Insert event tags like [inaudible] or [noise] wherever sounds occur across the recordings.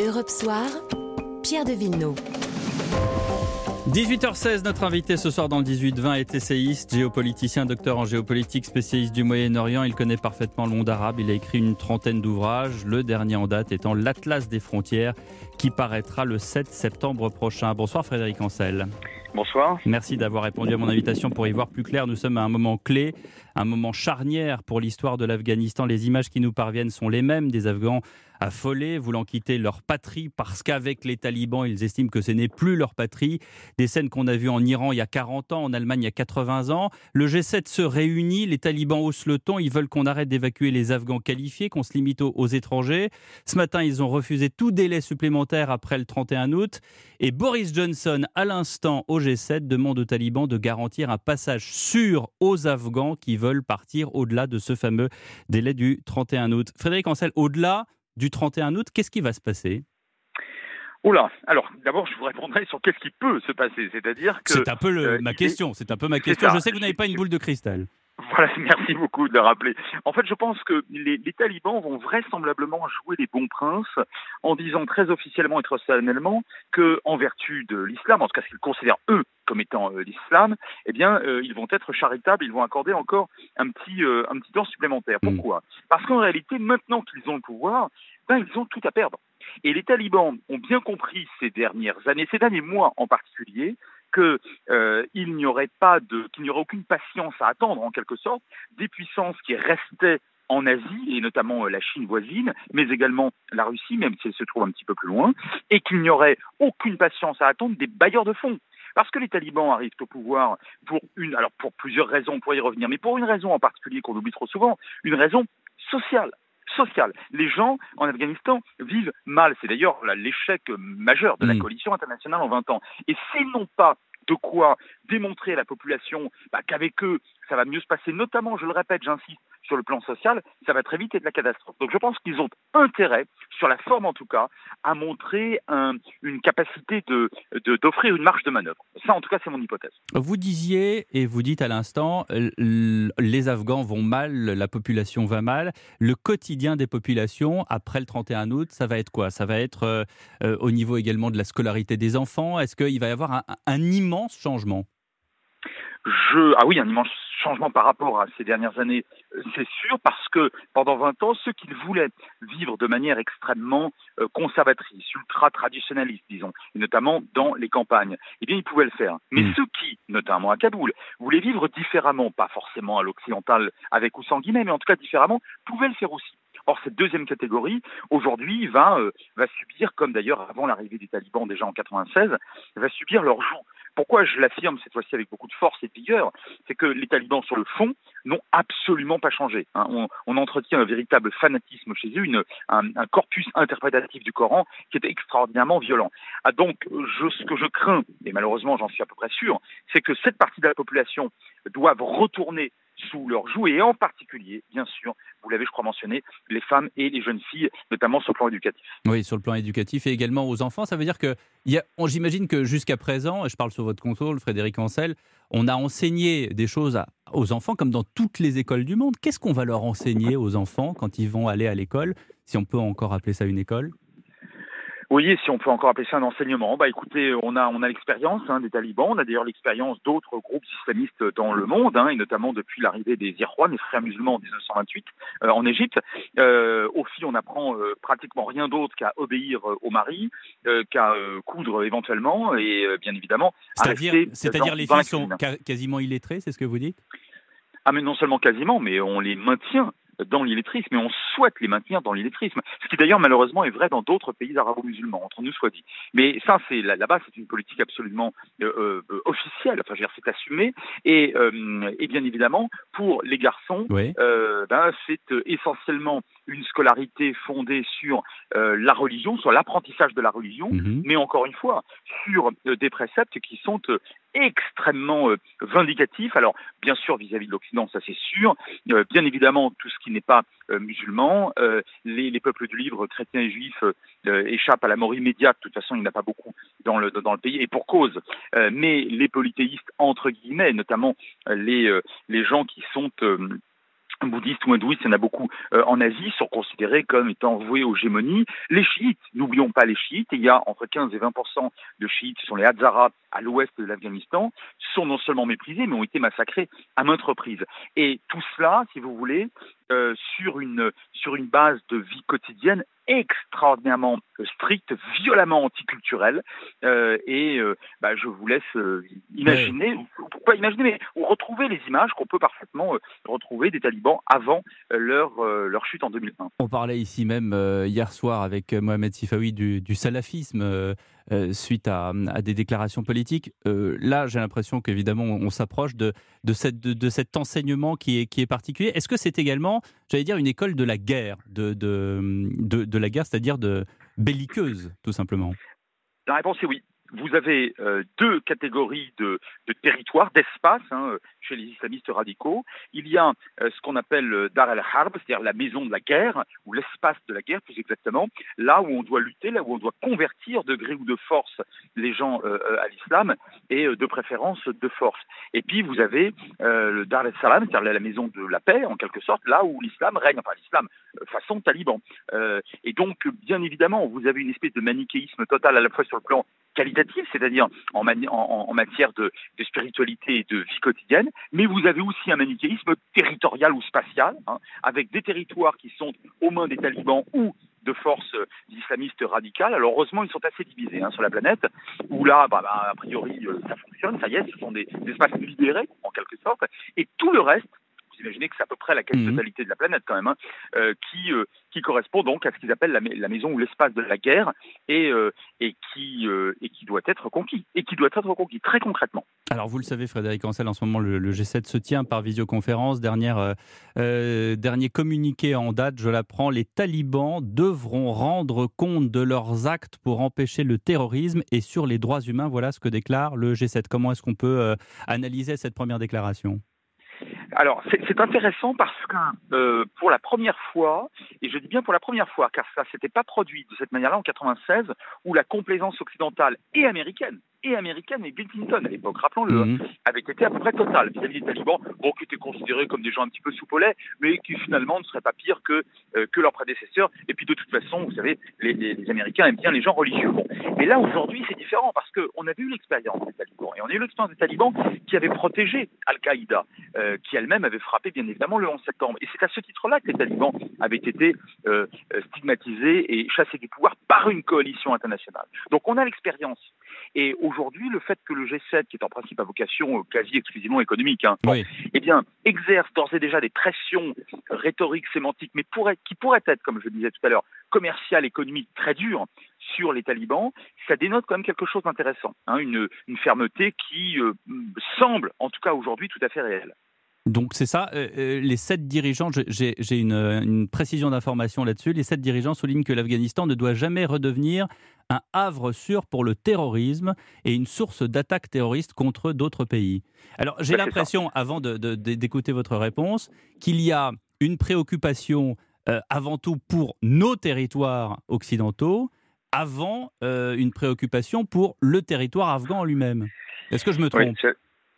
Europe Soir, Pierre de Villeneuve. 18h16, notre invité ce soir dans le 18-20 est essayiste, géopoliticien, docteur en géopolitique, spécialiste du Moyen-Orient. Il connaît parfaitement le monde arabe. Il a écrit une trentaine d'ouvrages, le dernier en date étant L'Atlas des frontières, qui paraîtra le 7 septembre prochain. Bonsoir Frédéric Ancel. Bonsoir. Merci d'avoir répondu à mon invitation pour y voir plus clair. Nous sommes à un moment clé, un moment charnière pour l'histoire de l'Afghanistan. Les images qui nous parviennent sont les mêmes des Afghans affolés, voulant quitter leur patrie parce qu'avec les talibans, ils estiment que ce n'est plus leur patrie. Des scènes qu'on a vues en Iran il y a 40 ans, en Allemagne il y a 80 ans. Le G7 se réunit, les talibans haussent le ton, ils veulent qu'on arrête d'évacuer les Afghans qualifiés, qu'on se limite aux, étrangers. Ce matin, ils ont refusé tout délai supplémentaire après le 31 août. Et Boris Johnson, à l'instant au G7, demande aux talibans de garantir un passage sûr aux Afghans qui veulent partir au-delà de ce fameux délai du 31 août. Frédéric Ancel, au-delà du 31 août, qu'est-ce qui va se passer? Oula, alors d'abord je vous répondrai sur qu'est-ce qui peut se passer, c'est-à-dire que... C'est un peu euh, ma question, c'est un peu ma question. Je sais que vous n'avez pas une boule de cristal. [laughs] Voilà, merci beaucoup de le rappeler. En fait, je pense que les, talibans vont vraisemblablement jouer les bons princes en disant très officiellement et très solennellement que, en vertu de l'islam, en tout cas ce qu'ils considèrent eux comme étant euh, l'islam, eh bien, euh, ils vont être charitables, ils vont accorder encore un petit, un petit temps supplémentaire. Hmm. Pourquoi? Parce qu'en réalité, maintenant qu'ils ont le pouvoir, ben, ils ont tout à perdre. Et les talibans ont bien compris ces dernières années, ces derniers mois en particulier, qu'il euh, n'y aurait qu'il n'y aurait aucune patience à attendre en quelque sorte des puissances qui restaient en Asie, et notamment euh, la Chine voisine, mais également la Russie, même si elle se trouve un petit peu plus loin, et qu'il n'y aurait aucune patience à attendre des bailleurs de fonds. Parce que les talibans arrivent au pouvoir pour une, alors pour plusieurs raisons, on pourrait y revenir, mais pour une raison en particulier qu'on oublie trop souvent, une raison sociale sociale. Les gens en Afghanistan vivent mal. C'est d'ailleurs l'échec majeur de la mm. coalition internationale en 20 ans. Et s'ils n'ont pas de quoi démontrer à la population bah, qu'avec eux, ça va mieux se passer, notamment, je le répète, j'insiste, sur le plan social, ça va très vite être la catastrophe. Donc je pense qu'ils ont intérêt, sur la forme en tout cas, à montrer une capacité de, d'offrir une marge de manœuvre. Ça, en tout cas, c'est mon hypothèse. Vous disiez, et vous dites à l'instant, les Afghans vont mal, la population va mal. Le quotidien des populations, après le 31 août, ça va être quoi? Ça va être euh, euh, au niveau également de la scolarité des enfants? Est-ce qu'il va y avoir un immense changement? Je, ah oui, un immense changement par rapport à ces dernières années, euh, c'est sûr, parce que pendant 20 ans, ceux qui voulaient vivre de manière extrêmement euh, conservatrice, ultra-traditionnaliste, disons, et notamment dans les campagnes, eh bien, ils pouvaient le faire. Mais mm. ceux qui, notamment à Kaboul, voulaient vivre différemment, pas forcément à l'occidental avec ou sans guillemets, mais en tout cas différemment, pouvaient le faire aussi. Or, cette deuxième catégorie, aujourd'hui, va, euh, va subir, comme d'ailleurs avant l'arrivée des talibans déjà en 96, va subir leur joug. Pourquoi je l'affirme cette fois-ci avec beaucoup de force et de vigueur C'est que les talibans, sur le fond, n'ont absolument pas changé. Hein. On, entretient un véritable fanatisme chez eux, un, corpus interprétatif du Coran qui est extraordinairement violent. Ah, donc, ce que je crains, et malheureusement j'en suis à peu près sûr, c'est que cette partie de la population doive retourner sous leur joug et en particulier, bien sûr, vous l'avez je crois mentionné, les femmes et les jeunes filles, notamment sur le plan éducatif. Oui, sur le plan éducatif et également aux enfants. Ça veut dire que, j'imagine que jusqu'à présent, et je parle sur votre contrôle, Frédéric Ancel, on a enseigné des choses aux enfants comme dans toutes les écoles du monde. Qu'est-ce qu'on va leur enseigner aux enfants quand ils vont aller à l'école, si on peut encore appeler ça une école? Oui, si on peut encore appeler ça un enseignement, bah écoutez, on a on a l'expérience hein, des talibans, on a d'ailleurs l'expérience d'autres groupes islamistes dans le monde, hein, et notamment depuis l'arrivée des Irois, les frères musulmans en 1928 euh, en Égypte. Euh, aux filles, on apprend euh, pratiquement rien d'autre qu'à obéir au mari, qu'à coudre éventuellement, et bien évidemment. C'est-à-dire, c'est-à-dire les filles sont quasiment illettrées, c'est ce que vous dites? Ah mais non seulement quasiment, mais on les maintient dans l'illettrisme et on souhaite les maintenir dans l'illettrisme. Ce qui d'ailleurs malheureusement est vrai dans d'autres pays arabo-musulmans, entre nous soit dit. Mais ça, c'est là-bas, c'est une politique absolument euh, euh, officielle. Enfin, je veux dire, c'est assumé. Et, euh, et, bien évidemment, pour les garçons, ben, c'est essentiellement une scolarité fondée sur la religion, sur l'apprentissage de la religion, mhm. mais encore une fois, sur des préceptes qui sont extrêmement vindicatifs. Alors, bien sûr, vis-à-vis -vis de l'Occident, ça c'est sûr. bien évidemment, tout ce qui n'est pas euh, musulman. Euh, les, peuples du livre, chrétiens et juifs, euh, échappent à la mort immédiate. De toute façon, il n'y en a pas beaucoup dans le, dans le pays, et pour cause. mais les polythéistes, entre guillemets, notamment les, les gens qui sont bouddhistes ou hindouistes, il y en a beaucoup euh, en Asie, sont considérés comme étant voués aux gémonies. Les chiites, n'oublions pas les chiites, il y a entre 15 et 20% de chiites, ce sont les Hazaras à l'ouest de l'Afghanistan, sont non seulement méprisés, mais ont été massacrés à maintes reprises. Et tout cela, si vous voulez, euh, sur, une, sur une base de vie quotidienne extraordinairement stricte, violemment anticulturelle. Euh, et euh, bah, je vous laisse imaginer, ou pas imaginer, mais retrouver les images qu'on peut parfaitement retrouver des talibans avant leur, leur chute en 2001. On parlait ici même hier soir avec Mohamed Sifawi du, du salafisme. Suite à, des déclarations politiques. là, j'ai l'impression qu'évidemment, on, s'approche de, de, cette, de, cet enseignement qui est, qui est particulier. Est-ce que c'est également j'allais dire, une école de la guerre, de, de, de la guerre, c'est-à-dire de belliqueuse, tout simplement? La réponse est oui vous avez euh, deux catégories de, de territoires, d'espace hein, chez les islamistes radicaux. Il y a euh, ce qu'on appelle euh, Dar el-Harb, c'est-à-dire la maison de la guerre, ou l'espace de la guerre plus exactement, là où on doit lutter, là où on doit convertir de gré ou de force les gens à l'islam, et de préférence de force. Et puis vous avez le Dar el-Salam, c'est-à-dire la maison de la paix, en quelque sorte, là où l'islam règne, enfin l'islam façon taliban. et donc, bien évidemment, vous avez une espèce de manichéisme total à la fois sur le plan qualitative, c'est-à-dire en, en, matière de, spiritualité et de vie quotidienne, mais vous avez aussi un manichéisme territorial ou spatial, hein, avec des territoires qui sont aux mains des talibans ou de forces islamistes radicales. Alors heureusement, ils sont assez divisés hein, sur la planète, où là, bah, bah, a priori, euh, ça fonctionne, ça y est, ce sont des, des espaces libérés, en quelque sorte, et tout le reste, vous imaginez que c'est à peu près la quasi-totalité mhm. de la planète quand même, hein, euh, qui, euh, qui correspond donc à ce qu'ils appellent la, maison ou l'espace de la guerre et, euh, et, qui, et qui doit être conquis, et qui doit être conquis très concrètement. Alors vous le savez Frédéric Ancel, en ce moment le, G7 se tient par visioconférence, dernière, dernier communiqué en date, je l'apprends, les talibans devront rendre compte de leurs actes pour empêcher le terrorisme et sur les droits humains, voilà ce que déclare le G7. Comment est-ce qu'on peut analyser cette première déclaration? Alors, c'est intéressant parce que euh, pour la première fois, et je dis bien pour la première fois, car ça s'était pas produit de cette manière-là en 96, où la complaisance occidentale et américaine et américaine et Bill Clinton à l'époque, rappelons-le, mhm. avait été à peu près totale vis-à-vis des talibans, bon, qui étaient considérés comme des gens un petit peu soupolés, mais qui finalement ne seraient pas pires que, euh, que leurs prédécesseurs. Et puis de toute façon, vous savez, les, les, Américains aiment bien les gens religieux. Bon. Mais là, aujourd'hui, c'est différent parce qu'on avait eu l'expérience des talibans. Et on a eu l'expérience des talibans qui avaient protégé Al-Qaïda, euh, qui elle-même avait frappé bien évidemment le 11 septembre. Et c'est à ce titre-là que les talibans avaient été euh, stigmatisés et chassés du pouvoir par une coalition internationale. Donc on a l'expérience. Et aujourd'hui, le fait que le G7, qui est en principe à vocation euh, quasi exclusivement économique, hein, eh bien, exerce d'ores et déjà des pressions rhétoriques, sémantiques, mais qui pourraient être, comme je le disais tout à l'heure, commerciales, économiques très dures sur les talibans, ça dénote quand même quelque chose d'intéressant, hein, une, fermeté qui euh, semble, en tout cas aujourd'hui, tout à fait réelle. Donc c'est ça, euh, euh, les sept dirigeants, j'ai une, précision d'information là-dessus, les sept dirigeants soulignent que l'Afghanistan ne doit jamais redevenir un havre sûr pour le terrorisme et une source d'attaques terroristes contre d'autres pays. Alors j'ai l'impression, avant d'écouter votre réponse, qu'il y a une préoccupation euh, avant tout pour nos territoires occidentaux, avant une préoccupation pour le territoire afghan lui-même. Est-ce que je me trompe?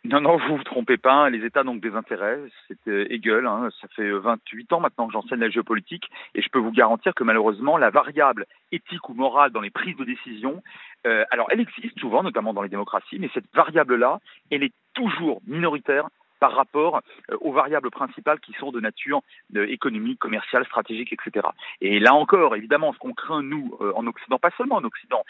Non, non, vous vous trompez pas. Les États n'ont que des intérêts. C'est Hegel. Hein. Ça fait 28 ans maintenant que j'enseigne la géopolitique et je peux vous garantir que malheureusement, la variable éthique ou morale dans les prises de décision, euh, alors elle existe souvent, notamment dans les démocraties, mais cette variable-là, elle est toujours minoritaire par rapport euh, aux variables principales qui sont de nature euh, économique, commerciale, stratégique, etc. Et là encore, évidemment, ce qu'on craint, nous, euh, en Occident, pas seulement en Occident,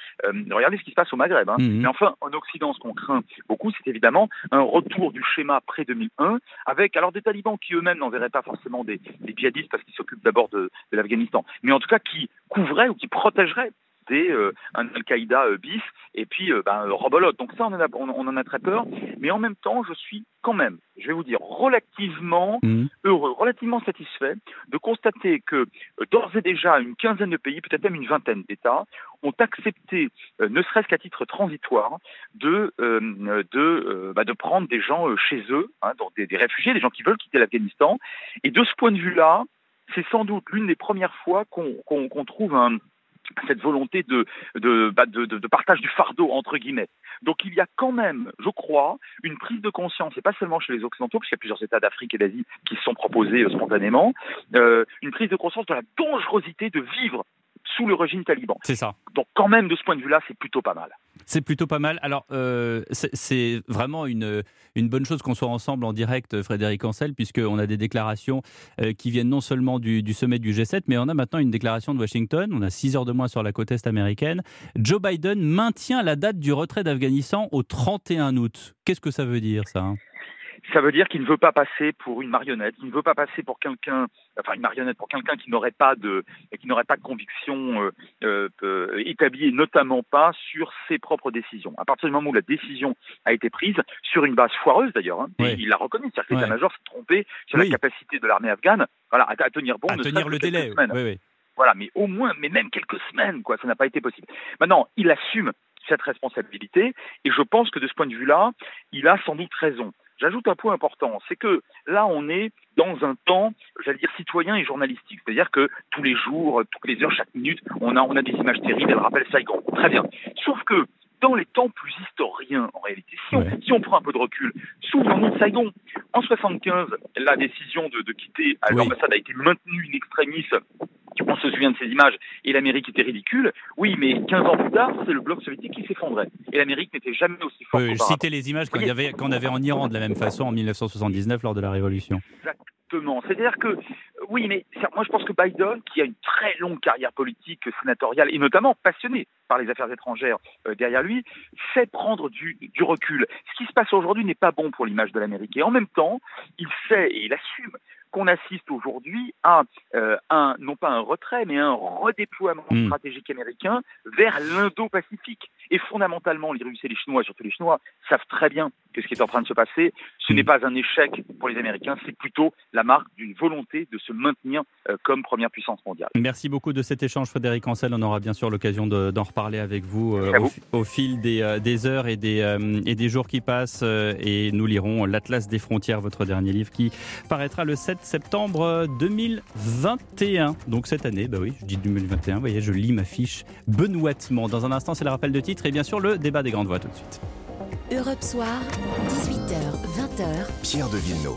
regardez ce qui se passe au Maghreb, hein, mhm. mais enfin, en Occident, ce qu'on craint beaucoup, c'est évidemment un retour du schéma pré-2001, avec alors des talibans qui eux-mêmes n'enverraient pas forcément des, djihadistes parce qu'ils s'occupent d'abord de, de l'Afghanistan, mais en tout cas qui couvraient ou qui protégeraient euh, un Al-Qaïda euh, bis et puis euh, ben, robolote. Donc ça, on en, a, on, en a très peur. Mais en même temps, je suis quand même, je vais vous dire, relativement mmh. heureux, relativement satisfait de constater que d'ores et déjà une quinzaine de pays, peut-être même une vingtaine d'États, ont accepté, ne serait-ce qu'à titre transitoire, de, de, bah, de prendre des gens chez eux, hein, donc des, des, réfugiés, des gens qui veulent quitter l'Afghanistan. Et de ce point de vue-là, c'est sans doute l'une des premières fois qu'on trouve un, cette volonté de, bah, de, partage du fardeau, entre guillemets. Donc il y a quand même, je crois, une prise de conscience, et pas seulement chez les Occidentaux, puisqu'il y a plusieurs États d'Afrique et d'Asie qui se sont proposés euh, spontanément, euh, une prise de conscience de la dangerosité de vivre sous le régime taliban. C'est ça. Donc quand même, de ce point de vue-là, c'est plutôt pas mal. C'est plutôt pas mal. Alors, euh, c'est vraiment une, une bonne chose qu'on soit ensemble en direct, Frédéric Ancel, puisqu'on a des déclarations euh, qui viennent non seulement du, du, sommet du G7, mais on a maintenant une déclaration de Washington. On a 6 heures de moins sur la côte est américaine. Joe Biden maintient la date du retrait d'Afghanistan au 31 août. Qu'est-ce que ça veut dire, ça hein? Ça veut dire qu'il ne veut pas passer pour une marionnette, il ne veut pas passer pour quelqu'un, enfin une marionnette pour quelqu'un qui n'aurait pas de, qui n'aurait pas de conviction euh, euh, euh, établie, et notamment pas sur ses propres décisions. À partir du moment où la décision a été prise, sur une base foireuse d'ailleurs, hein, il l'a reconnu, c'est-à-dire que l'état-major s'est trompé sur la capacité de l'armée afghane, voilà, à, tenir bon, à tenir le délai. Voilà, mais au moins, mais même quelques semaines, quoi, ça n'a pas été possible. Maintenant, il assume cette responsabilité, et je pense que de ce point de vue-là, il a sans doute raison. J'ajoute un point important, c'est que là, on est dans un temps, j'allais dire, citoyen et journalistique. C'est-à-dire que tous les jours, toutes les heures, chaque minute, on a, on a des images terribles, elles rappellent Saigon. Très bien. Sauf que dans les temps plus historiens, en réalité, si on, si on prend un peu de recul, souvenons-nous de Saigon. En 75, la décision de, de quitter l'ambassade a été maintenue in extremis on se souvient de ces images, et l'Amérique était ridicule. Oui, mais 15 ans plus tard, c'est le bloc soviétique qui s'effondrait. Et l'Amérique n'était jamais aussi forte. Oui, citer les images qu'on avait, avait en Iran de la même façon en 1979 lors de la Révolution. Exactement. C'est-à-dire que, oui, mais moi je pense que Biden, qui a une très longue carrière politique sénatoriale, et notamment passionné par les affaires étrangères euh, derrière lui, sait prendre du, du recul. Ce qui se passe aujourd'hui n'est pas bon pour l'image de l'Amérique. Et en même temps, il sait et il assume qu'on assiste aujourd'hui à euh, un, non pas un retrait, mais un redéploiement hmm. stratégique américain vers l'Indo-Pacifique. Et fondamentalement, les Russes et les Chinois, surtout les Chinois, savent très bien que ce qui est en train de se passer, ce n'est hmm. pas un échec pour les Américains, c'est plutôt la marque d'une volonté de se maintenir euh, comme première puissance mondiale. Merci beaucoup de cet échange, Frédéric Ancel. On aura bien sûr l'occasion d'en reparler avec vous, euh, au, fil des, des, heures et des, et des jours qui passent. et nous lirons L'Atlas des frontières, votre dernier livre, qui paraîtra le 7 septembre 2021. Donc cette année, bah oui, je dis 2021, vous voyez, je lis ma fiche benoîtement. Dans un instant, c'est le rappel de titre et bien sûr le débat des grandes voix tout de suite. Europe Soir, 18h, 20h. Pierre de Villeneuve.